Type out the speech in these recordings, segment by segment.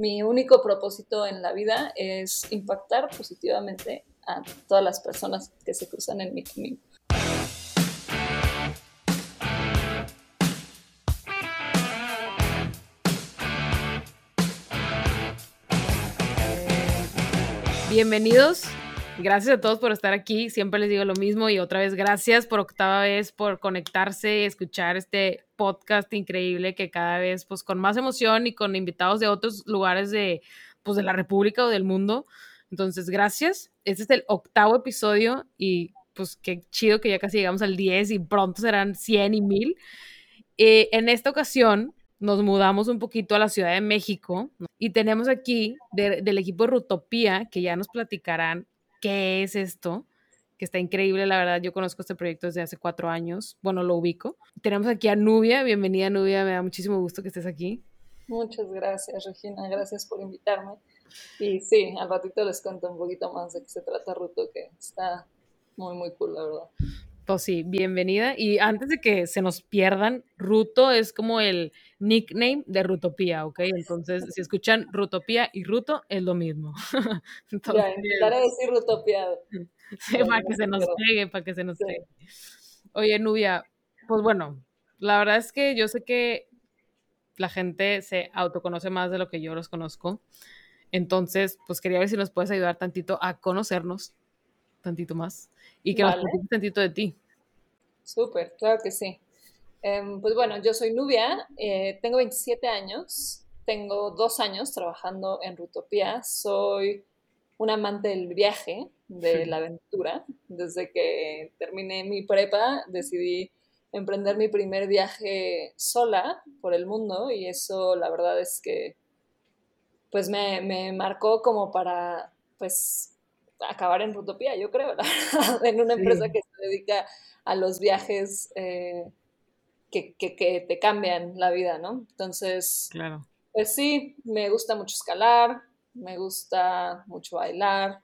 mi único propósito en la vida es impactar positivamente a todas las personas que se cruzan en mi camino. Bienvenidos. Gracias a todos por estar aquí. Siempre les digo lo mismo y otra vez gracias por octava vez por conectarse y escuchar este podcast increíble que cada vez pues con más emoción y con invitados de otros lugares de pues de la República o del mundo. Entonces, gracias. Este es el octavo episodio y pues qué chido que ya casi llegamos al 10 y pronto serán 100 y 1000. Eh, en esta ocasión nos mudamos un poquito a la Ciudad de México y tenemos aquí del equipo Rutopía, que ya nos platicarán qué es esto, que está increíble, la verdad. Yo conozco este proyecto desde hace cuatro años, bueno, lo ubico. Tenemos aquí a Nubia, bienvenida Nubia, me da muchísimo gusto que estés aquí. Muchas gracias, Regina, gracias por invitarme. Y sí, al ratito les cuento un poquito más de qué se trata Ruto, que está muy, muy cool, la verdad. Sí, bienvenida. Y antes de que se nos pierdan, Ruto es como el nickname de Rutopía, ¿ok? Entonces, si escuchan Rutopía y Ruto, es lo mismo. Entonces, ya, intentaré decir Rutopía. Sí, para que se nos pegue, para que se nos pegue. Oye, Nubia, pues bueno, la verdad es que yo sé que la gente se autoconoce más de lo que yo los conozco. Entonces, pues quería ver si nos puedes ayudar tantito a conocernos, tantito más, y que nos platiques tantito de ti. Súper, claro que sí. Em, pues bueno, yo soy Nubia, eh, tengo 27 años, tengo dos años trabajando en Rutopía, soy un amante del viaje, de la aventura. Desde que terminé mi prepa decidí emprender mi primer viaje sola por el mundo y eso la verdad es que pues me, me marcó como para pues acabar en Rutopía, yo creo, en una empresa que se dedica a los viajes eh, que, que, te cambian la vida, ¿no? Entonces, claro. pues sí, me gusta mucho escalar, me gusta mucho bailar,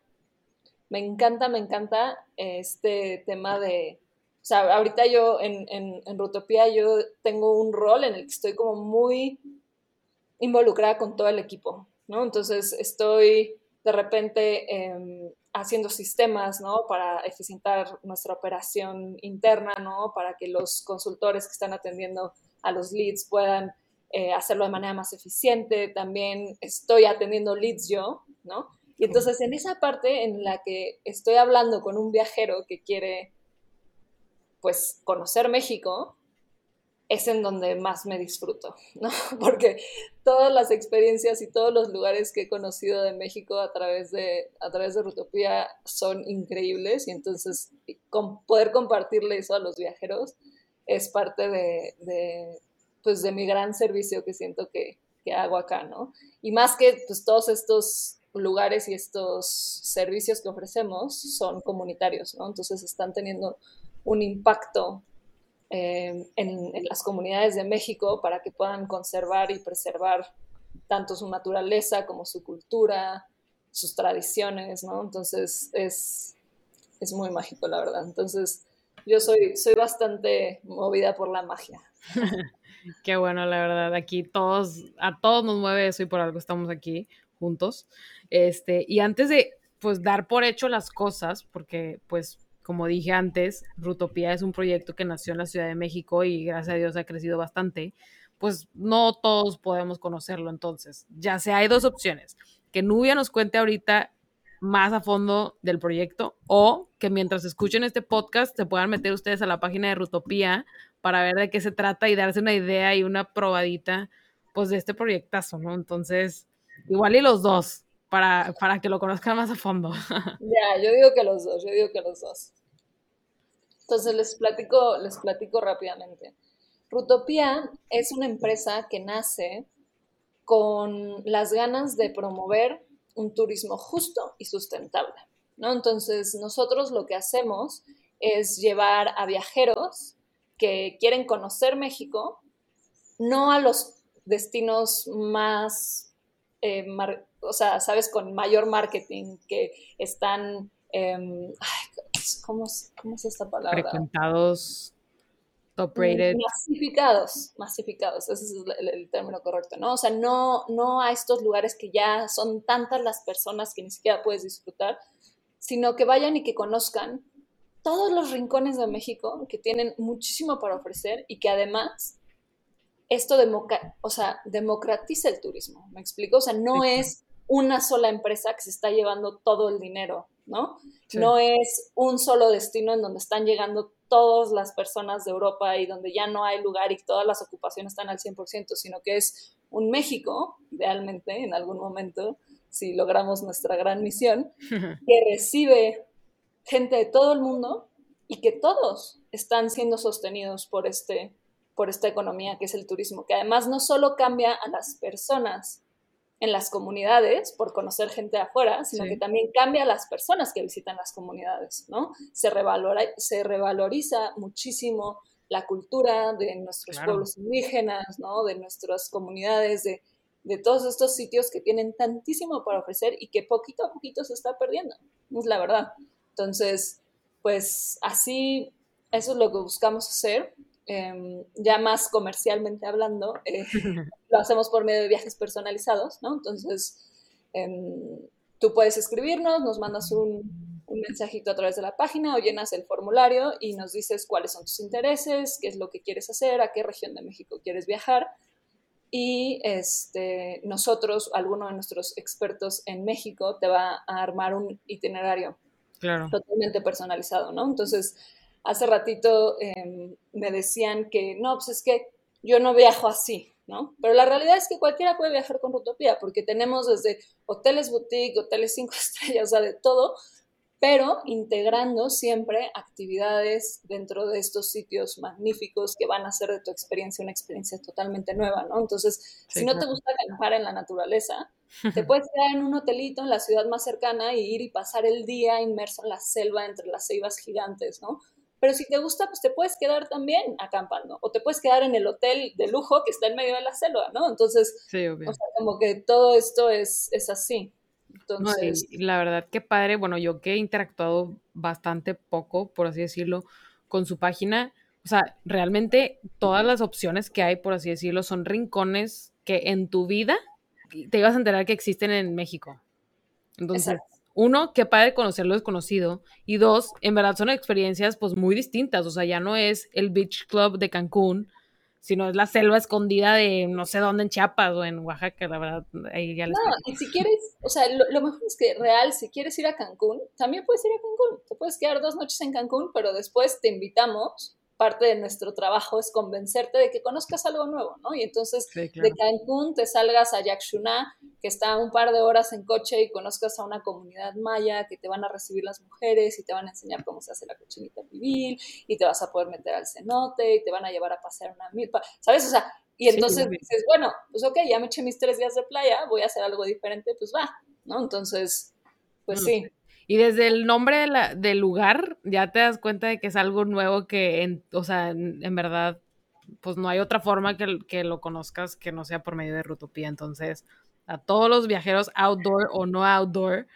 me encanta, me encanta este tema de, o sea, ahorita yo en, en, en Rutopía yo tengo un rol en el que estoy como muy involucrada con todo el equipo, ¿no? Entonces estoy de repente em, haciendo sistemas, ¿no? Para eficientar nuestra operación interna, ¿no? Para que los consultores que están atendiendo a los leads puedan eh, hacerlo de manera más eficiente. También estoy atendiendo leads yo, ¿no? Y entonces en esa parte en la que estoy hablando con un viajero que quiere, pues, conocer México, es en donde más me disfruto, ¿no? Porque todas las experiencias y todos los lugares que he conocido de México a través de, a través de Rutopía son increíbles y entonces poder compartirle eso a los viajeros es parte de, de, pues, de mi gran servicio que siento que, que hago acá, ¿no? Y más que pues, todos estos lugares y estos servicios que ofrecemos son comunitarios, ¿no? Entonces están teniendo un impacto eh, en, las comunidades de México para que puedan conservar y preservar tanto su naturaleza como su cultura, sus tradiciones, ¿no? Entonces es, es muy mágico, la verdad. Entonces yo soy, soy bastante movida por la magia. Qué bueno, la verdad. Aquí todos, a todos nos mueve eso y por algo estamos aquí juntos. Este, y antes de pues dar por hecho las cosas, porque pues como dije antes, Rutopía es un proyecto que nació en la Ciudad de México y gracias a Dios ha crecido bastante, pues no todos podemos conocerlo. Entonces, ya sea hay dos opciones, que Nubia nos cuente ahorita más a fondo del proyecto o que mientras escuchen este podcast se puedan meter ustedes a la página de Rutopía para ver de qué se trata y darse una idea y una probadita pues de este proyectazo. Entonces, igual y los dos, para, para que lo conozcan más a fondo. Ya, yo digo que los dos, yo digo que los dos. Entonces les platico, les platico rápidamente. Rutopía es una empresa que nace con las ganas de promover un turismo justo y sustentable. ¿no? Entonces nosotros lo que hacemos es llevar a viajeros que quieren conocer México, no a los destinos más, eh, o sea, sabes, con mayor marketing, que están, em, ¿cómo, ¿cómo, es esta palabra? Frecuentados. top rated. Masificados, masificados, ese es el, término correcto, ¿no? O sea, no, no a estos lugares que ya son tantas las personas que ni siquiera puedes disfrutar, sino que vayan y que conozcan todos los rincones de México que tienen muchísimo para ofrecer y que además esto o sea, democratiza el turismo, ¿me explico? O sea, no es una sola empresa que se está llevando todo el dinero, ¿no? No es un solo destino en donde están llegando todas las personas de Europa y donde ya no hay lugar y todas las ocupaciones están al 100%, sino que es un México, idealmente, en algún momento, si logramos nuestra gran misión, que recibe gente de todo el mundo y que todos están siendo sostenidos por, este, por esta economía que es el turismo, que además no solo cambia a las personas en las comunidades por conocer gente de afuera, sino que también cambia a las personas que visitan las comunidades, ¿no? Se, revalora, se revaloriza muchísimo la cultura de nuestros pueblos indígenas, ¿no? De nuestras comunidades, de, de todos estos sitios que tienen tantísimo para ofrecer y que poquito a poquito se está perdiendo, es la verdad. Entonces, pues así, eso es lo que buscamos hacer. Em, ya más comercialmente hablando, eh, lo hacemos por medio de viajes personalizados, ¿no? Entonces, em, tú puedes escribirnos, nos mandas un, un, mensajito a través de la página o llenas el formulario y nos dices cuáles son tus intereses, qué es lo que quieres hacer, a qué región de México quieres viajar. Y este, nosotros, alguno de nuestros expertos en México, te va a armar un itinerario claro. totalmente personalizado, ¿no? Entonces, hace ratito em, me decían que no, pues es que yo no viajo así, ¿no? Pero la realidad es que cualquiera puede viajar con Rutopía, porque tenemos desde hoteles boutique, hoteles cinco estrellas, o sea, de todo, pero integrando siempre actividades dentro de estos sitios magníficos que van a hacer de tu experiencia una experiencia totalmente nueva, ¿no? Entonces, si no te gusta acampar en la naturaleza, te puedes quedar en un hotelito en la ciudad más cercana y ir y pasar el día inmerso en la selva entre las ceibas gigantes, ¿no? Pero si te gusta, pues te puedes quedar también acampando o te puedes quedar en el hotel de lujo que está en medio de la selva, ¿no? Entonces, o sea, como que todo esto es, es así. Entonces, la verdad que padre, bueno, yo que he interactuado bastante poco, por así decirlo, con su página, o sea, realmente todas las opciones que hay, por así decirlo, son rincones que en tu vida te ibas a enterar que existen en México. Entonces, uno, qué padre conocer lo desconocido. Y dos, en verdad son experiencias pues muy distintas. O sea, ya no es el Beach Club de Cancún, sino es la selva escondida de no sé dónde en Chiapas o en Oaxaca, la verdad, ahí ya les No, y si quieres, o sea, lo, mejor es que real, si quieres ir a Cancún, también puedes ir a Cancún. Te puedes quedar dos noches en Cancún, pero después te invitamos parte de nuestro trabajo es convencerte de que conozcas algo nuevo, ¿no? Y entonces de Cancún te salgas a Yaxuná, que está un par de horas en coche y conozcas a una comunidad maya que te van a recibir las mujeres y te van a enseñar cómo se hace la cochinita pibil y te vas a poder meter al cenote y te van a llevar a pasear una milpa, ¿sabes? O sea, y entonces dices, bueno, pues ok, ya me eché mis tres días de playa, voy a hacer algo diferente, pues va, ¿no? Entonces, pues sí. Y desde el nombre de la, del lugar ya te das cuenta de que es algo nuevo que, en, o sea, en, verdad, pues no hay otra forma que, que, lo conozcas que no sea por medio de Rutopía. Entonces, a todos los viajeros outdoor o no outdoor,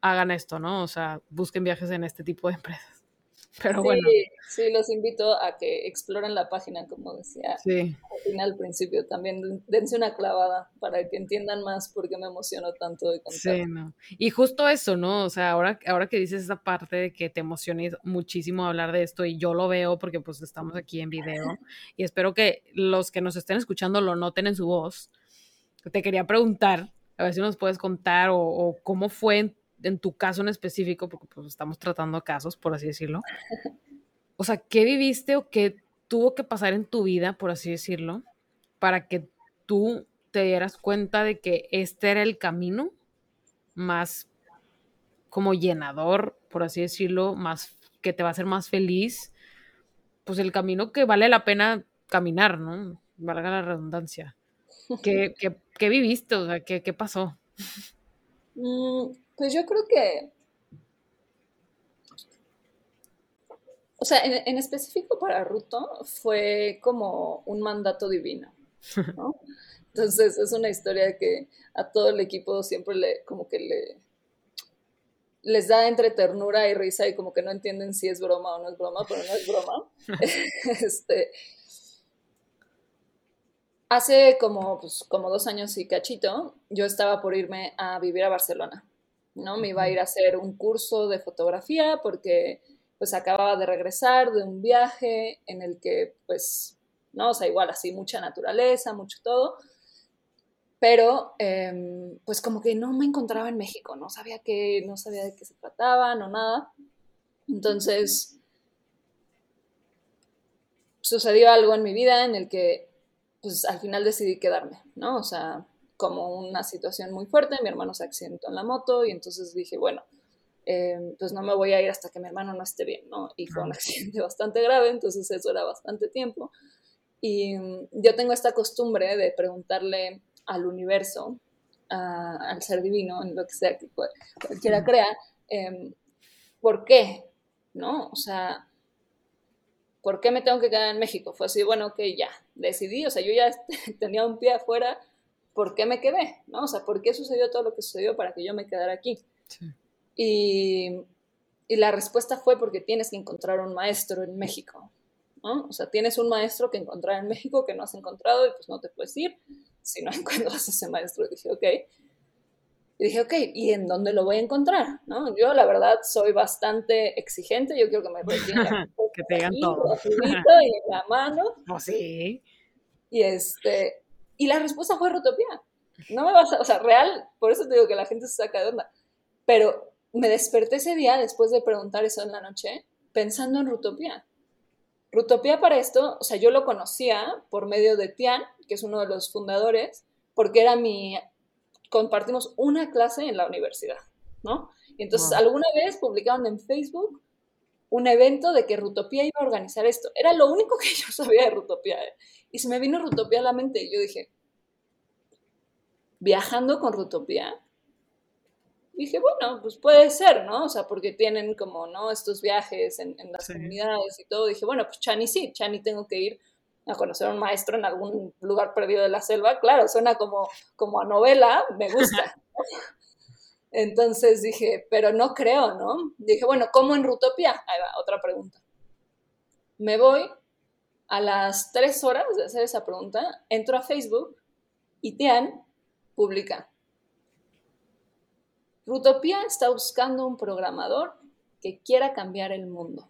hagan esto, ¿no? O sea, busquen viajes en este tipo de empresas. Pero bueno. Sí, los invito a que exploren la página, como decía al final, al principio. También dense una clavada para que entiendan más por qué me emociono tanto de contar. Sí, no. Y justo eso, ¿no? O sea, ahora, ahora que dices esa parte de que te emociones muchísimo hablar de esto, y yo lo veo porque pues estamos aquí en video, y espero que los que nos estén escuchando lo noten en su voz. Te quería preguntar, a ver si nos puedes contar o, o cómo fue en tu caso en específico, porque pues estamos tratando casos, por así decirlo. O sea, ¿qué viviste o qué tuvo que pasar en tu vida, por así decirlo, para que tú te dieras cuenta de que este era el camino más como llenador, por así decirlo, más que te va a hacer más feliz, pues el camino que vale la pena caminar, ¿no? Valga la redundancia. ¿Qué, qué, viviste? O sea, ¿qué, qué pasó? Mm, pues yo creo que, o sea, en, específico para Ruto fue como un mandato divino, ¿no? Entonces es una historia que a todo el equipo siempre le, como que le, les da entre ternura y risa y como que no entienden si es broma o no es broma, pero no es broma. este, hace como, pues, como dos años y cachito, yo estaba por irme a vivir a Barcelona, ¿no? Me iba a ir a hacer un curso de fotografía porque pues acababa de regresar de un viaje en el que pues, ¿no? O sea, igual así, mucha naturaleza, mucho todo pero em, pues como que no me encontraba en México, no sabía que, no sabía de qué se trataba, no nada. Entonces sucedió algo en mi vida en el que pues al final decidí quedarme, ¿no? O sea, como una situación muy fuerte, mi hermano se accidentó en la moto y entonces dije, bueno, em, pues no me voy a ir hasta que mi hermano no esté bien, ¿no? Y fue un accidente bastante grave, entonces eso era bastante tiempo. Y mm, yo tengo esta costumbre de preguntarle al universo, al ser divino, en lo que sea que cualquiera crea, em, ¿por qué? ¿No? O sea, ¿por qué me tengo que quedar en México? Fue así, bueno, ok, ya, decidí, o sea, yo ya tenía un pie afuera, ¿por qué me quedé? ¿No? O sea, ¿por qué sucedió todo lo que sucedió para que yo me quedara aquí? Y, y la respuesta fue porque tienes que encontrar un maestro en México, ¿no? O sea, tienes un maestro que encontrar en México que no has encontrado y pues no te puedes ir si no encuentras a ese maestro. Y dije, ok. Y dije, ok, ¿y en dónde lo voy a encontrar? ¿No? Yo, la verdad, soy bastante exigente. Yo quiero que me que te digan todo. y en la mano. Oh, sí. Y, este, y la respuesta fue Rutopía. No me vas a, o sea, real, por eso te digo que la gente se saca de onda. Pero me desperté ese día después de preguntar eso en la noche, pensando en Rutopía. Rutopía para esto, o sea, yo lo conocía por medio de Tian, que es uno de los fundadores, porque era mi, compartimos una clase en la universidad, ¿no? Y entonces alguna vez publicaron en Facebook un evento de que Rutopía iba a organizar esto. Era lo único que yo sabía de Rutopía. ¿eh? Y se me vino Rutopía a la mente y yo dije, viajando con Rutopía, dije, bueno, pues puede ser, ¿no? O sea, porque tienen como, ¿no? Estos viajes en, las comunidades y todo. Dije, bueno, pues Chani sí, Chani tengo que ir a conocer a un maestro en algún lugar perdido de la selva. Claro, suena como, como a novela, me gusta. Entonces dije, pero no creo, ¿no? Dije, bueno, ¿cómo en Rutopía? Ahí va, otra pregunta. Me voy a las tres horas de hacer esa pregunta, entro a Facebook y Tian publica Rutopía está buscando un programador que quiera cambiar el mundo.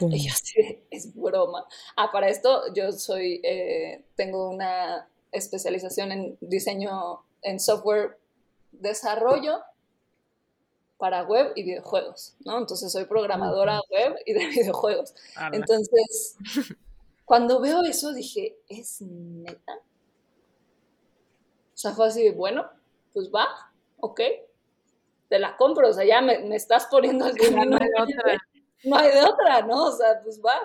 Y yo sí, es broma. Ah, para esto yo soy, eh, tengo una especialización en diseño, en software desarrollo para web y videojuegos, ¿no? Entonces soy programadora web y de videojuegos. Entonces, cuando veo eso dije, ¿es neta? O sea, fue así, bueno, pues va, ok, te la compro, o sea, ya me, estás poniendo al. No otra. No hay de otra, ¿no? O sea, pues va.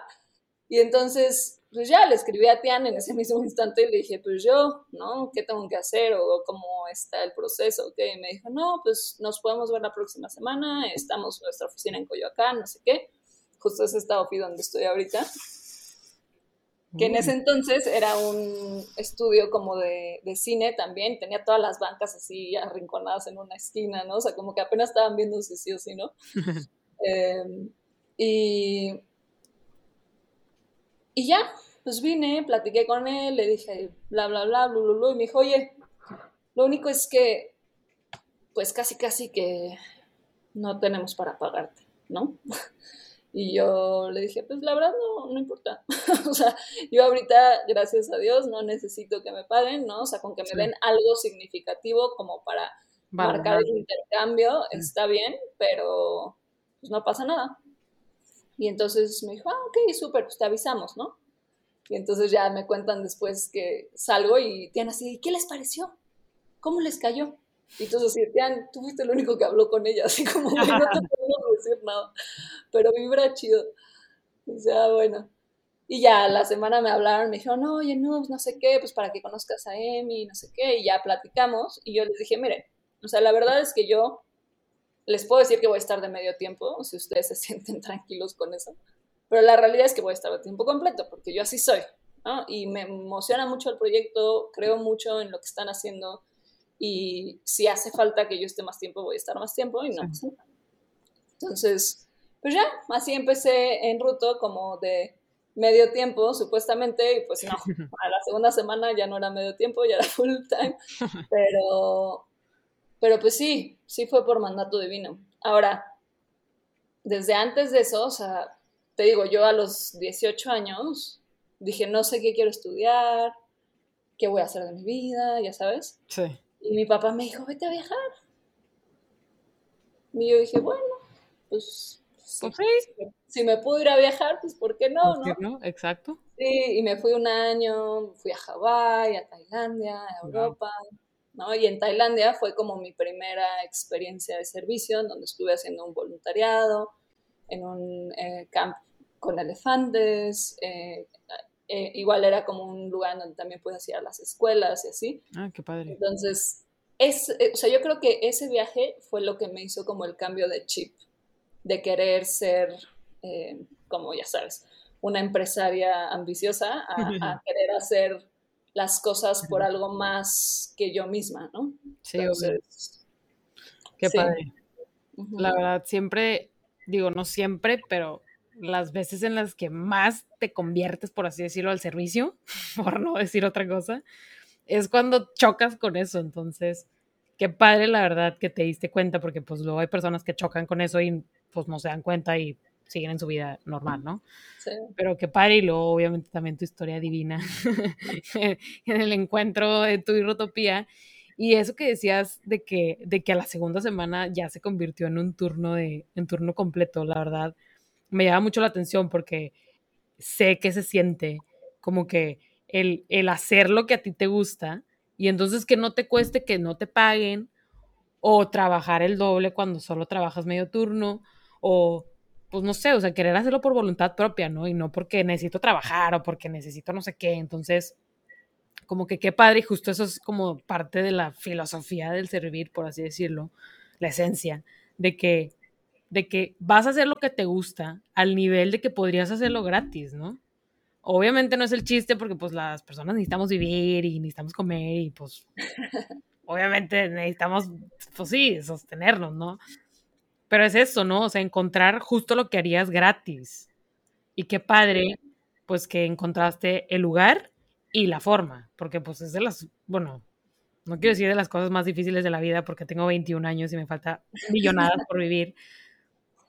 Y entonces, pues ya le escribí a Tian en ese mismo instante y le dije, pues yo, ¿no? ¿Qué tengo que hacer? O cómo está el proceso, ¿ok? Y me dijo, no, pues nos podemos ver la próxima semana, estamos en nuestra oficina en Coyoacán, no sé qué. Justo es esta ofi donde estoy ahorita que en ese entonces era un estudio como de, cine también, tenía todas las bancas así arrinconadas en una esquina, ¿no? O sea, como que apenas estaban viendo si sí o sí, ¿no? Em, y, y ya, pues vine, platiqué con él, le dije bla, bla, bla, bla, bla, bla, y me dijo, oye, lo único es que, pues casi, casi que no tenemos para pagarte, ¿no? Y yo le dije, pues la verdad no, no importa. o sea, yo ahorita, gracias a Dios, no necesito que me paguen, ¿no? O sea, con que me den algo significativo como para marcar el intercambio, está bien, pero pues no pasa nada. Y entonces me dijo, ah, ok, súper, pues te avisamos, ¿no? Y entonces ya me cuentan después que salgo y tienen así, ¿qué les pareció? ¿Cómo les cayó? Y entonces así, tú fuiste el único que habló con ella, así como, no te podemos decir nada, pero vibra chido. O sea, bueno. Y ya la semana me hablaron, me dijeron, no, oye, no, pues no sé qué, pues para que conozcas a Emi, no sé qué, y ya platicamos. Y yo les dije, miren, o sea, la verdad es que yo les puedo decir que voy a estar de medio tiempo, si ustedes se sienten tranquilos con eso. Pero la realidad es que voy a estar de tiempo completo, porque yo así soy, ¿no? Y me emociona mucho el proyecto, creo mucho en lo que están haciendo y si hace falta que yo esté más tiempo, voy a estar más tiempo y no. Entonces, pues ya, así empecé en Ruto como de medio tiempo, supuestamente, y pues no, a la segunda semana ya no era medio tiempo, ya era full time, pero, pero pues sí, sí fue por mandato divino. Ahora, desde antes de eso, o sea, te digo, yo a los 18 años dije, no sé qué quiero estudiar, qué voy a hacer de mi vida, ya sabes. Sí. Y mi papá me dijo, vete a viajar. Y yo dije, bueno, pues, si, me puedo ir a viajar, pues ¿por qué no? ¿Por qué no? Exacto. Sí, y me fui un año, fui a Hawái, a Tailandia, a Europa, ¿no? Y en Tailandia fue como mi primera experiencia de servicio, en donde estuve haciendo un voluntariado, en un eh, camp con elefantes, eh, eh, igual era como un lugar donde también puedes ir a las escuelas y así. Ah, qué padre. Entonces, es, o sea, yo creo que ese viaje fue lo que me hizo como el cambio de chip, de querer ser, como ya sabes, una empresaria ambiciosa a, querer hacer las cosas por algo más que yo misma, ¿no? Sí, Entonces, Qué padre. La verdad, siempre, digo, no siempre, pero las veces en las que más te conviertes, por así decirlo, al servicio, por no decir otra cosa, es cuando chocas con eso. Entonces, qué padre la verdad que te diste cuenta, porque pues luego hay personas que chocan con eso y pues no se dan cuenta y siguen en su vida normal, ¿no? Sí. Pero qué padre y luego obviamente también tu historia divina en el encuentro de tu irrotopía. Y eso que decías de que, de que a la segunda semana ya se convirtió en un turno de, en turno completo, la verdad, me llama mucho la atención porque sé que se siente como que el, el hacer lo que a ti te gusta y entonces que no te cueste que no te paguen o trabajar el doble cuando solo trabajas medio turno o pues no sé, o sea, querer hacerlo por voluntad propia, ¿no? Y no porque necesito trabajar o porque necesito no sé qué. Entonces, como que qué padre y justo eso es como parte de la filosofía del servir, por así decirlo, la esencia, de que de que vas a hacer lo que te gusta al nivel de que podrías hacerlo gratis, ¿no? Obviamente no es el chiste porque pues las personas necesitamos vivir y necesitamos comer y pues obviamente necesitamos, pues sí, sostenernos, ¿no? Pero es eso, ¿no? O sea, encontrar justo lo que harías gratis. Y qué padre, pues que encontraste el lugar y la forma, porque pues es de las, bueno, no quiero decir de las cosas más difíciles de la vida porque tengo 21 años y me falta millonadas por vivir,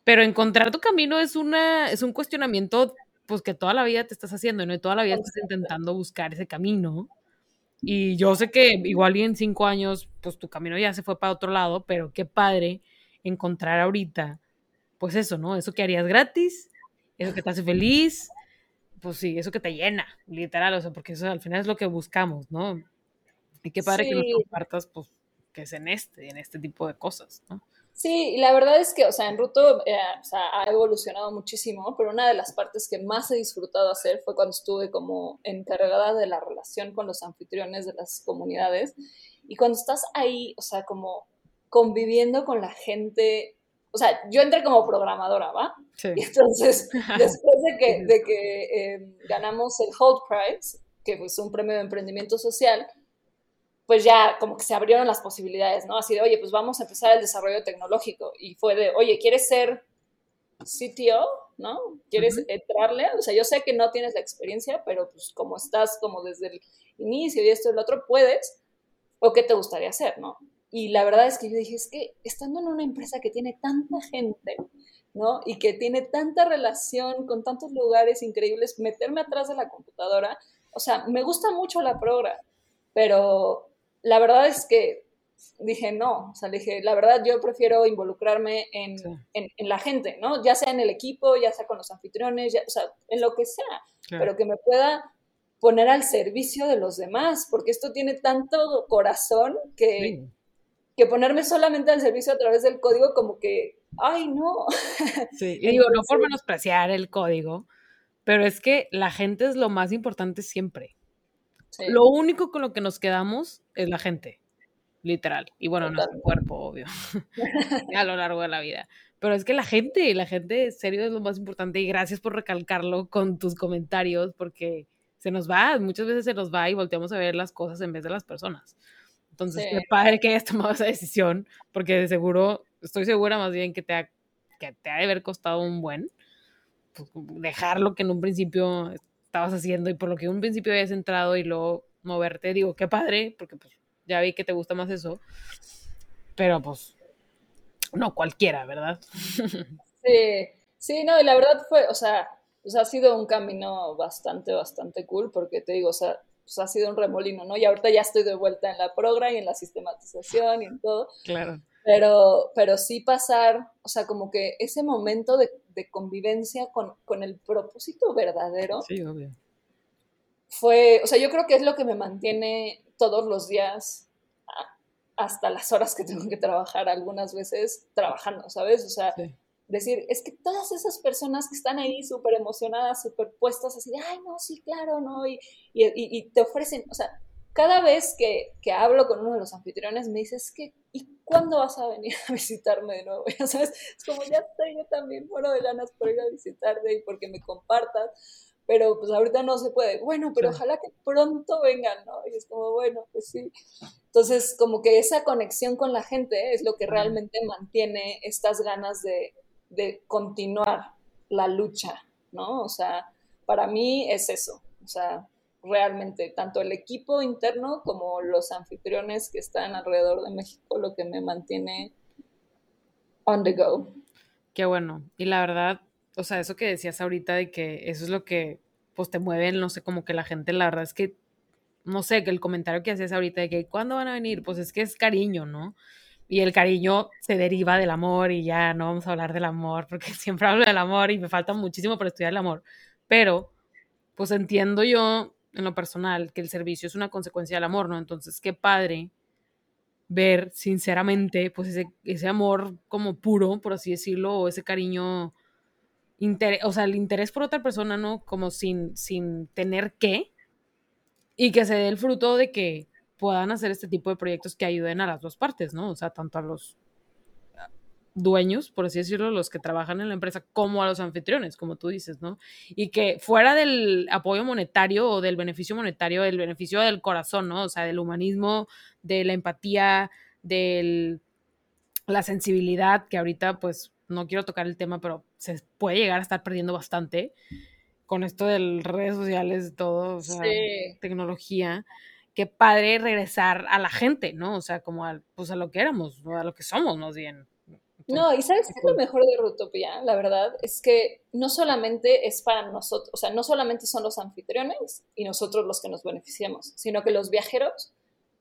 pero encontrar tu camino es, una, es un cuestionamiento pues que toda la vida te estás haciendo, ¿no? Y toda la vida estás intentando buscar ese camino. Y yo sé que igual y en cinco años, pues tu camino ya se fue para otro lado, pero qué padre encontrar ahorita, pues eso, ¿no? Eso que harías gratis, eso que te hace feliz, pues sí, eso que te llena, literal, o sea, porque eso al final es lo que buscamos, ¿no? Y qué padre que nos compartas, pues, que es en este, en este tipo de cosas, ¿no? Sí, y la verdad es que, o sea, en Ruto eh, o sea, ha evolucionado muchísimo, pero una de las partes que más he disfrutado hacer fue cuando estuve como encargada de la relación con los anfitriones de las comunidades. Y cuando estás ahí, o sea, como conviviendo con la gente, o sea, yo entré como programadora, ¿va? Sí. Y entonces, después de que, de que em, ganamos el Hold Prize, que es un premio de emprendimiento social, pues ya como que se abrieron las posibilidades, ¿no? Así de, oye, pues vamos a empezar el desarrollo tecnológico. Y fue de, oye, ¿quieres ser CTO? ¿No? ¿Quieres entrarle? O sea, yo sé que no tienes la experiencia, pero pues como estás como desde el inicio y esto y lo otro, puedes. ¿O qué te gustaría hacer, no? Y la verdad es que yo dije, es que estando en una empresa que tiene tanta gente, ¿no? Y que tiene tanta relación con tantos lugares increíbles, meterme atrás de la computadora, o sea, me gusta mucho la progra, pero la verdad es que dije, no, o sea, dije, la verdad yo prefiero involucrarme en, en, la gente, ¿no? Ya sea en el equipo, ya sea con los anfitriones, ya, o sea, en lo que sea, pero que me pueda poner al servicio de los demás, porque esto tiene tanto corazón que, que ponerme solamente al servicio a través del código como que, ay, no. Sí, y digo, no por menospreciar el código, pero es que la gente es lo más importante siempre. Lo único con lo que nos quedamos es la gente, literal. Y bueno, nuestro cuerpo, obvio, a lo largo de la vida. Pero es que la gente, la gente, serio, es lo más importante. Y gracias por recalcarlo con tus comentarios, porque se nos va, muchas veces se nos va y volteamos a ver las cosas en vez de las personas. Entonces, qué padre que hayas tomado esa decisión, porque de seguro, estoy segura más bien que te ha, que te ha de haber costado un buen pues, dejar lo que en un principio estabas haciendo y por lo que en un principio habías entrado y luego moverte. Digo, qué padre, porque pues ya vi que te gusta más eso. Pero pues, no cualquiera, ¿verdad? Sí, sí, no, y la verdad fue, o sea, pues ha sido un camino bastante, bastante cool, porque te digo, o sea, pues ha sido un remolino, ¿no? Y ahorita ya estoy de vuelta en la progra y en la sistematización y en todo. Claro. Pero, pero sí pasar, o sea, como que ese momento de, de convivencia con, con, el propósito verdadero. Sí, obvio. Fue, o sea, yo creo que es lo que me mantiene todos los días hasta las horas que tengo que trabajar algunas veces trabajando, ¿sabes? O sea, sí. Decir, es que todas esas personas que están ahí súper emocionadas, súper puestas, así de, ay, no, sí, claro, ¿no? Y, y, y, te ofrecen, o sea, cada vez que, que, hablo con uno de los anfitriones me dices que, ¿y cuándo vas a venir a visitarme de nuevo? Ya sabes, es como ya estoy yo también muero de ganas por ir a visitarte y porque me compartas, pero pues ahorita no se puede. Bueno, pero sí. ojalá que pronto vengan, ¿no? Y es como, bueno, pues sí. Entonces, como que esa conexión con la gente es lo que realmente mantiene estas ganas de, de continuar la lucha, ¿no? O sea, para mí es eso, o sea, realmente, tanto el equipo interno como los anfitriones que están alrededor de México, lo que me mantiene on the go. Qué bueno. Y la verdad, o sea, eso que decías ahorita de que eso es lo que pues te mueve, no sé, como que la gente, la verdad es que, no sé, que el comentario que hacías ahorita de que ¿cuándo van a venir? Pues es que es cariño, ¿no? Y el cariño se deriva del amor y ya no vamos a hablar del amor, porque siempre hablo del amor y me falta muchísimo para estudiar el amor. Pero, pues entiendo yo en lo personal que el servicio es una consecuencia del amor, ¿no? Entonces, qué padre ver sinceramente, pues ese, ese amor como puro, por así decirlo, o ese cariño Interés, o sea, el interés por otra persona, ¿no? Como sin, sin tener que, y que se dé el fruto de que puedan hacer este tipo de proyectos que ayuden a las dos partes, ¿no? O sea, tanto a los dueños, por así decirlo, los que trabajan en la empresa, como a los anfitriones, como tú dices, ¿no? Y que fuera del apoyo monetario o del beneficio monetario, el beneficio del corazón, ¿no? O sea, del humanismo, de la empatía, de la sensibilidad, que ahorita pues no quiero tocar el tema, pero se puede llegar a estar perdiendo bastante con esto de redes sociales, todo, o sea, sí. tecnología. Qué padre regresar a la gente, ¿no? O sea, como a, pues a lo que éramos, a lo que somos, más bien. Entonces, no, y sabes qué es lo mejor de Rutopia, la verdad, es que no solamente es para nosotros, o sea, no solamente son los anfitriones y nosotros los que nos beneficiamos, sino que los viajeros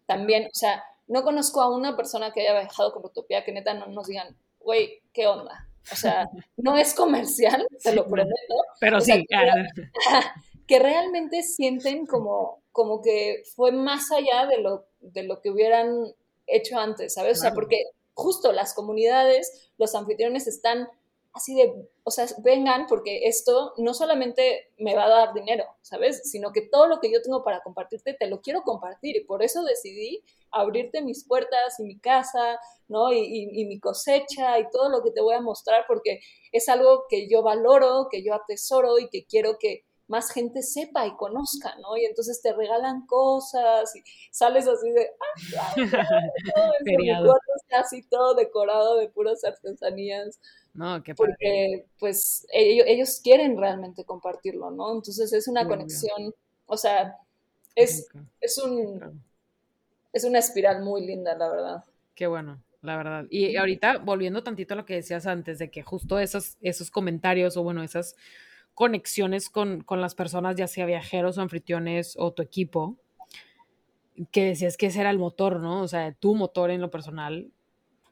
también, o sea, no conozco a una persona que haya viajado con Rutopia que neta no nos digan, güey, ¿qué onda? O sea, no es comercial, te lo prometo. Pero o sí, sea, que, que, realmente sienten como, como que fue más allá de lo, de lo que hubieran hecho antes, ¿sabes? O sea, porque justo las comunidades, los anfitriones están así de, o sea, vengan porque esto no solamente me va a dar dinero, ¿sabes? Sino que todo lo que yo tengo para compartirte, te lo quiero compartir y por eso decidí abrirte mis puertas y mi casa, ¿no? Y, y, y, mi cosecha y todo lo que te voy a mostrar porque es algo que yo valoro, que yo atesoro y que quiero que más gente sepa y conozca, ¿no? Y entonces te regalan cosas y sales así de, ah, cuarto está así todo decorado de puras artesanías. No, qué padre. Porque, pues, ellos, ellos, quieren realmente compartirlo, ¿no? Entonces es una conexión, o sea, es, es un... Es una espiral muy linda, la verdad. Qué bueno, la verdad. Y ahorita, volviendo tantito a lo que decías antes, de que justo esos, esos comentarios o bueno, esas conexiones con, con las personas, ya sea viajeros o anfitriones o tu equipo, que decías que ese era el motor, ¿no? O sea, tu motor en lo personal.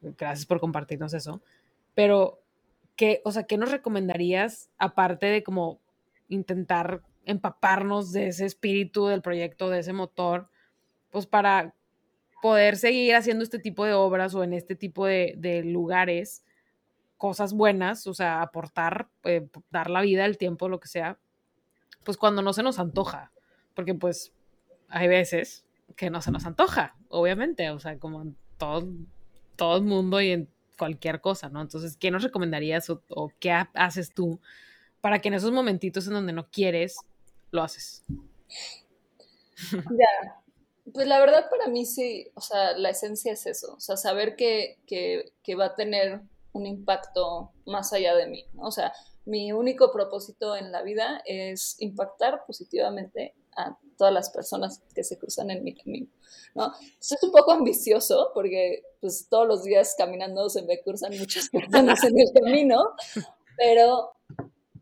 Gracias por compartirnos eso. Pero, ¿qué, o sea, ¿qué nos recomendarías aparte de como intentar empaparnos de ese espíritu del proyecto, de ese motor, pues para poder seguir haciendo este tipo de obras o en este tipo de, de lugares cosas buenas, o sea, aportar, eh, dar la vida, el tiempo, lo que sea, pues cuando no se nos antoja, porque pues hay veces que no se nos antoja, obviamente, o sea, como en todo, todo el mundo y en cualquier cosa, ¿no? Entonces, ¿qué nos recomendarías o, qué haces tú para que en esos momentitos en donde no quieres, lo haces? Ya, Pues la verdad para mí sí, o sea, la esencia es eso, o sea, saber que, que, va a tener un impacto más allá de mí. O sea, mi único propósito en la vida es impactar positivamente a todas las personas que se cruzan en mi camino, ¿no? es un poco ambicioso porque pues todos los días caminando se me cruzan muchas personas en el camino, pero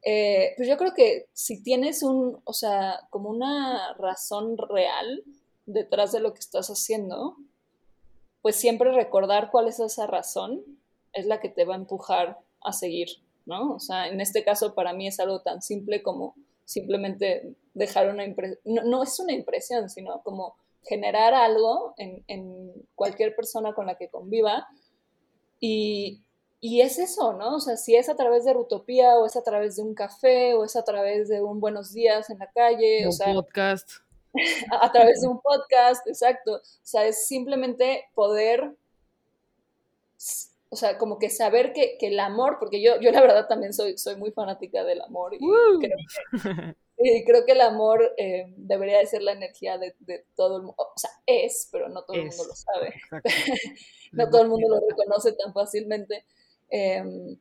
eh, pues yo creo que si tienes un, o sea, como una razón real detrás de lo que estás haciendo, pues siempre recordar cuál es esa razón es la que te va a empujar a seguir, ¿no? O sea, en este caso para mí es algo tan simple como simplemente dejar una impresión, no, es una impresión, sino como generar algo en, cualquier persona con la que conviva y, es eso, ¿no? O sea, si es a través de Rutopía o es a través de un café o es a través de un buenos días en la calle, un o podcast. A, través de un podcast, exacto. O sea, es simplemente poder o sea, como que saber que, el amor, porque yo, yo la verdad también soy, soy muy fanática del amor y creo, que, creo, que, el amor eh, debería de ser la energía de, todo el mundo, o sea, es, pero no todo el mundo lo sabe, no todo el mundo lo reconoce tan fácilmente. Em,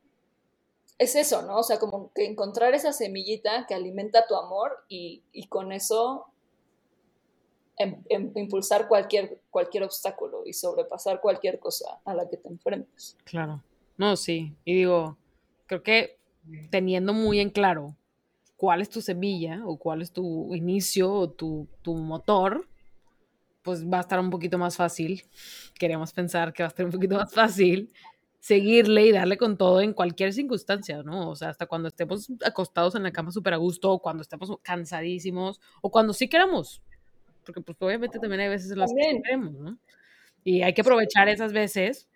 es eso, ¿no? O sea, como que encontrar esa semillita que alimenta tu amor y, y con eso impulsar cualquier, cualquier obstáculo y sobrepasar cualquier cosa a la que te enfrentes. Claro. No, sí. Y digo, creo que teniendo muy en claro cuál es tu semilla o cuál es tu inicio o tu, tu motor, pues va a estar un poquito más fácil. Queremos pensar que va a estar un poquito más fácil seguirle y darle con todo en cualquier circunstancia, ¿no? O sea, hasta cuando estemos acostados en la cama súper a gusto, o cuando estemos cansadísimos, o cuando sí queramos, porque pues obviamente también hay veces en las que queremos, ¿no? Y hay que aprovechar esas veces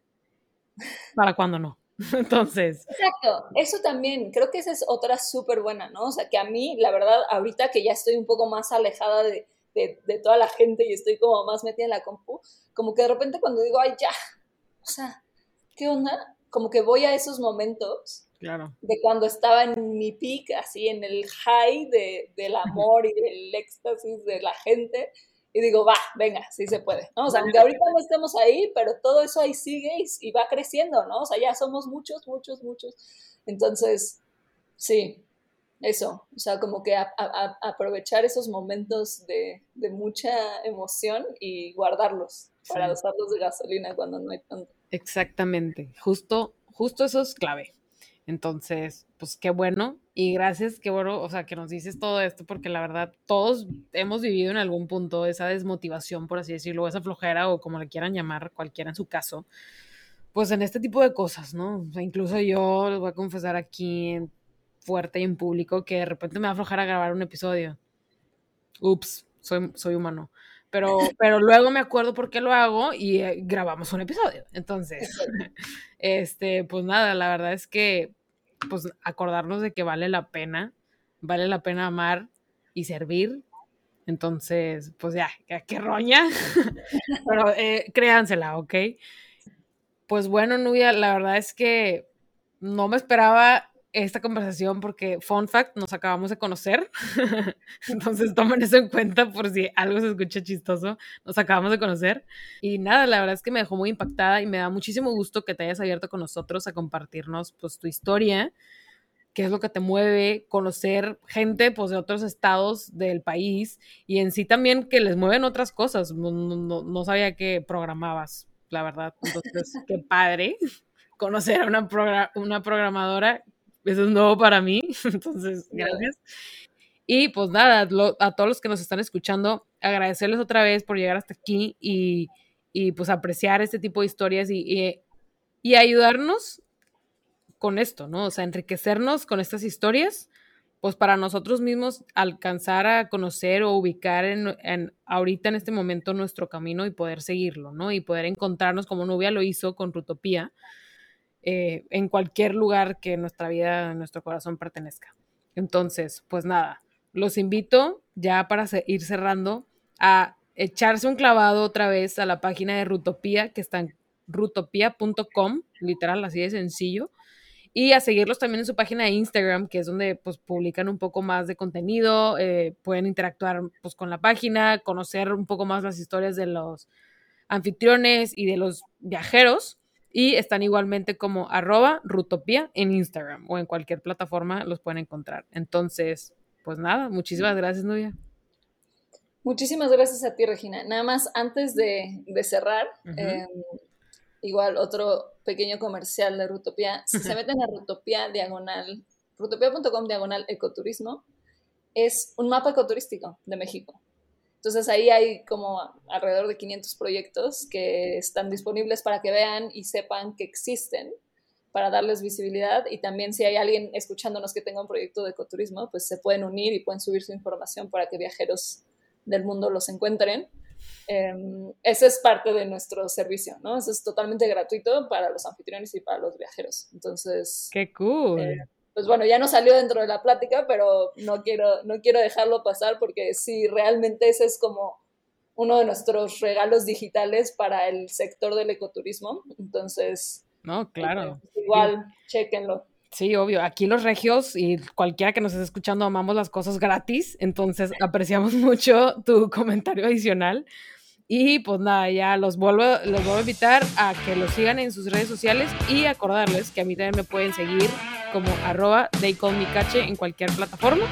para cuando no. Entonces. Exacto, eso también, creo que esa es otra súper buena, ¿no? O sea, que a mí, la verdad, ahorita que ya estoy un poco más alejada de, de, de, toda la gente y estoy como más metida en la compu, como que de repente cuando digo, ay, ya, o sea, ¿qué onda? Como que voy a esos momentos Claro. De cuando estaba en mi peak, así en el high de, del amor y del éxtasis de la gente. Y digo, va, venga, sí se puede, ¿no? O sea, aunque ahorita no estemos ahí, pero todo eso ahí sigue y, va creciendo, ¿no? O sea, ya somos muchos, muchos, muchos. Entonces, sí, eso, o sea, como que aprovechar esos momentos de, de, mucha emoción y guardarlos para usarlos de gasolina cuando no hay tanto. Exactamente, justo, justo eso es clave. Entonces, pues qué bueno y gracias, qué bueno, o sea, que nos dices todo esto porque la verdad todos hemos vivido en algún punto esa desmotivación, por así decirlo, esa flojera o como le quieran llamar, cualquiera en su caso, pues en este tipo de cosas, ¿no? O sea, incluso yo les voy a confesar aquí en fuerte y en público que de repente me va a aflojar a grabar un episodio. Ups, soy, soy humano. Pero, pero luego me acuerdo por qué lo hago y eh, grabamos un episodio. Entonces, este, pues nada, la verdad es que pues acordarnos de que vale la pena, vale la pena amar y servir. Entonces, pues ya, qué roña, pero eh, créansela, ¿ok? Pues bueno, Nubia, la verdad es que no me esperaba esta conversación porque, fun fact, nos acabamos de conocer. Entonces tomen eso en cuenta por si algo se escucha chistoso. Nos acabamos de conocer. Y nada, la verdad es que me dejó muy impactada y me da muchísimo gusto que te hayas abierto con nosotros a compartirnos pues tu historia, qué es lo que te mueve, conocer gente pues de otros estados del país y en sí también que les mueven otras cosas. No, no, no sabía que programabas, la verdad. Entonces, qué padre conocer a una, una programadora eso es nuevo para mí, entonces gracias. Y pues nada, a todos los que nos están escuchando, agradecerles otra vez por llegar hasta aquí y, y pues apreciar este tipo de historias y, y, ayudarnos con esto, ¿no? O sea, enriquecernos con estas historias, pues para nosotros mismos alcanzar a conocer o ubicar en, en, ahorita en este momento nuestro camino y poder seguirlo, ¿no? Y poder encontrarnos como Nubia lo hizo con Rutopía, eh, en cualquier lugar que nuestra vida, nuestro corazón pertenezca. Entonces, pues nada, los invito ya para ir cerrando a echarse un clavado otra vez a la página de Rutopía, que está en rutopía.com, literal, así de sencillo. y a seguirlos también en su página de Instagram, que es donde pues publican un poco más de contenido, eh, pueden interactuar pues con la página, conocer un poco más las historias de los anfitriones y de los viajeros. Y están igualmente como arroba rutopía en Instagram o en cualquier plataforma los pueden encontrar. Entonces, pues nada, muchísimas gracias, Nubia. Muchísimas gracias a ti, Regina. Nada más antes de, cerrar, em, igual otro pequeño comercial de Rutopía. Si se meten a Rutopía diagonal, rutopía.com diagonal ecoturismo, es un mapa ecoturístico de México. Entonces ahí hay como alrededor de 500 proyectos que están disponibles para que vean y sepan que existen para darles visibilidad y también si hay alguien escuchándonos que tenga un proyecto de ecoturismo, pues se pueden unir y pueden subir su información para que viajeros del mundo los encuentren. Eh, ese es parte de nuestro servicio, ¿no? Eso es totalmente gratuito para los anfitriones y para los viajeros. Entonces... ¡Qué cool! Eh, pues bueno, ya no salió dentro de la plática, pero no quiero, no quiero dejarlo pasar porque sí, realmente ese es como uno de nuestros regalos digitales para el sector del ecoturismo. Entonces, no, claro. Igual, chequenlo. Sí, obvio. Aquí los regios y cualquiera que nos esté escuchando amamos las cosas gratis, entonces apreciamos mucho tu comentario adicional. Y pues nada, ya los vuelvo, los vuelvo a invitar a que los sigan en sus redes sociales y acordarles que a mí también me pueden seguir como arroba en cualquier plataforma.